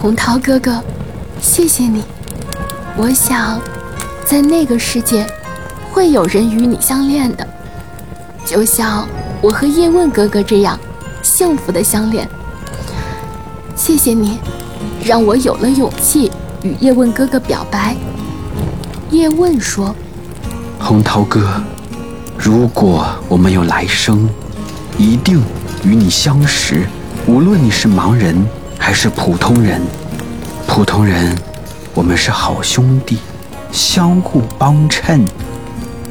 洪涛哥哥，谢谢你。我想，在那个世界，会有人与你相恋的，就像我和叶问哥哥这样幸福的相恋。谢谢你，让我有了勇气与叶问哥哥表白。叶问说：“洪涛哥，如果我们有来生，一定与你相识。无论你是盲人还是普通人，普通人，我们是好兄弟，相互帮衬；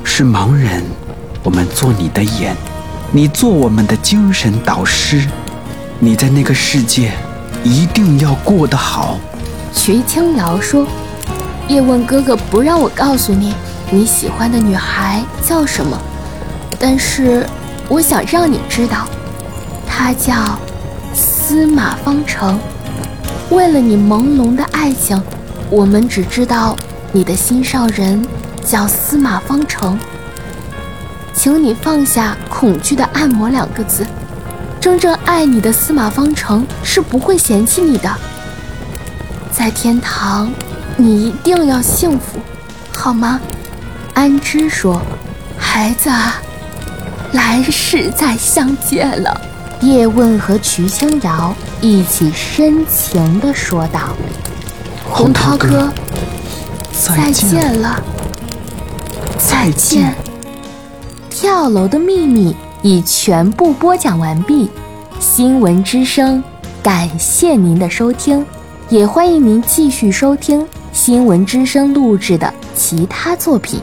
是盲人，我们做你的眼，你做我们的精神导师。你在那个世界一定要过得好。”徐青瑶说。叶问哥哥不让我告诉你你喜欢的女孩叫什么，但是我想让你知道，她叫司马方程。为了你朦胧的爱情，我们只知道你的心上人叫司马方程。请你放下恐惧的“按摩”两个字，真正爱你的司马方程是不会嫌弃你的，在天堂。你一定要幸福，好吗？安之说：“孩子，啊来世再相见了。”叶问和瞿青瑶一起深情地说道：“洪涛哥，再见了，再见。”跳楼的秘密已全部播讲完毕，新闻之声，感谢您的收听，也欢迎您继续收听。新闻之声录制的其他作品。